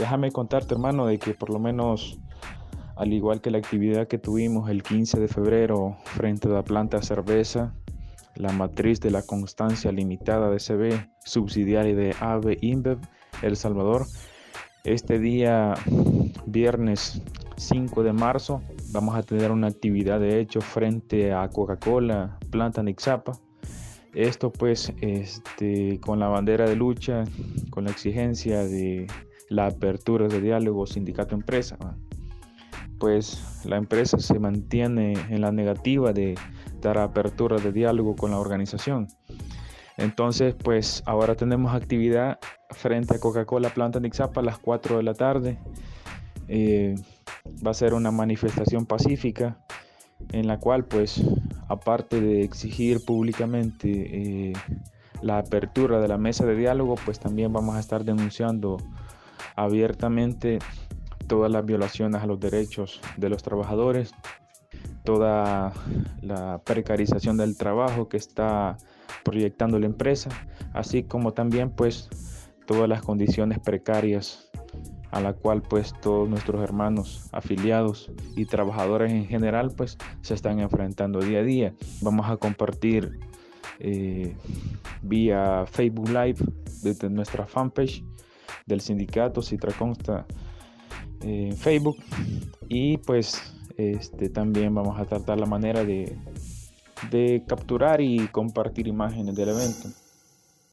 déjame contarte hermano de que por lo menos al igual que la actividad que tuvimos el 15 de febrero frente a la planta cerveza, la matriz de la constancia limitada de CB, subsidiaria de AVE INBEV, El Salvador, este día viernes 5 de marzo vamos a tener una actividad de hecho frente a Coca-Cola, planta Nixapa. Esto pues este, con la bandera de lucha, con la exigencia de la apertura de diálogo sindicato-empresa. Pues la empresa se mantiene en la negativa de dar apertura de diálogo con la organización. Entonces, pues ahora tenemos actividad frente a Coca-Cola Planta Nixapa a las 4 de la tarde. Eh, va a ser una manifestación pacífica en la cual, pues, aparte de exigir públicamente eh, la apertura de la mesa de diálogo, pues también vamos a estar denunciando abiertamente todas las violaciones a los derechos de los trabajadores, toda la precarización del trabajo que está proyectando la empresa, así como también pues todas las condiciones precarias a la cual pues todos nuestros hermanos afiliados y trabajadores en general pues se están enfrentando día a día. Vamos a compartir eh, vía Facebook Live desde nuestra fanpage del sindicato Citra Consta en Facebook y pues este, también vamos a tratar la manera de, de capturar y compartir imágenes del evento.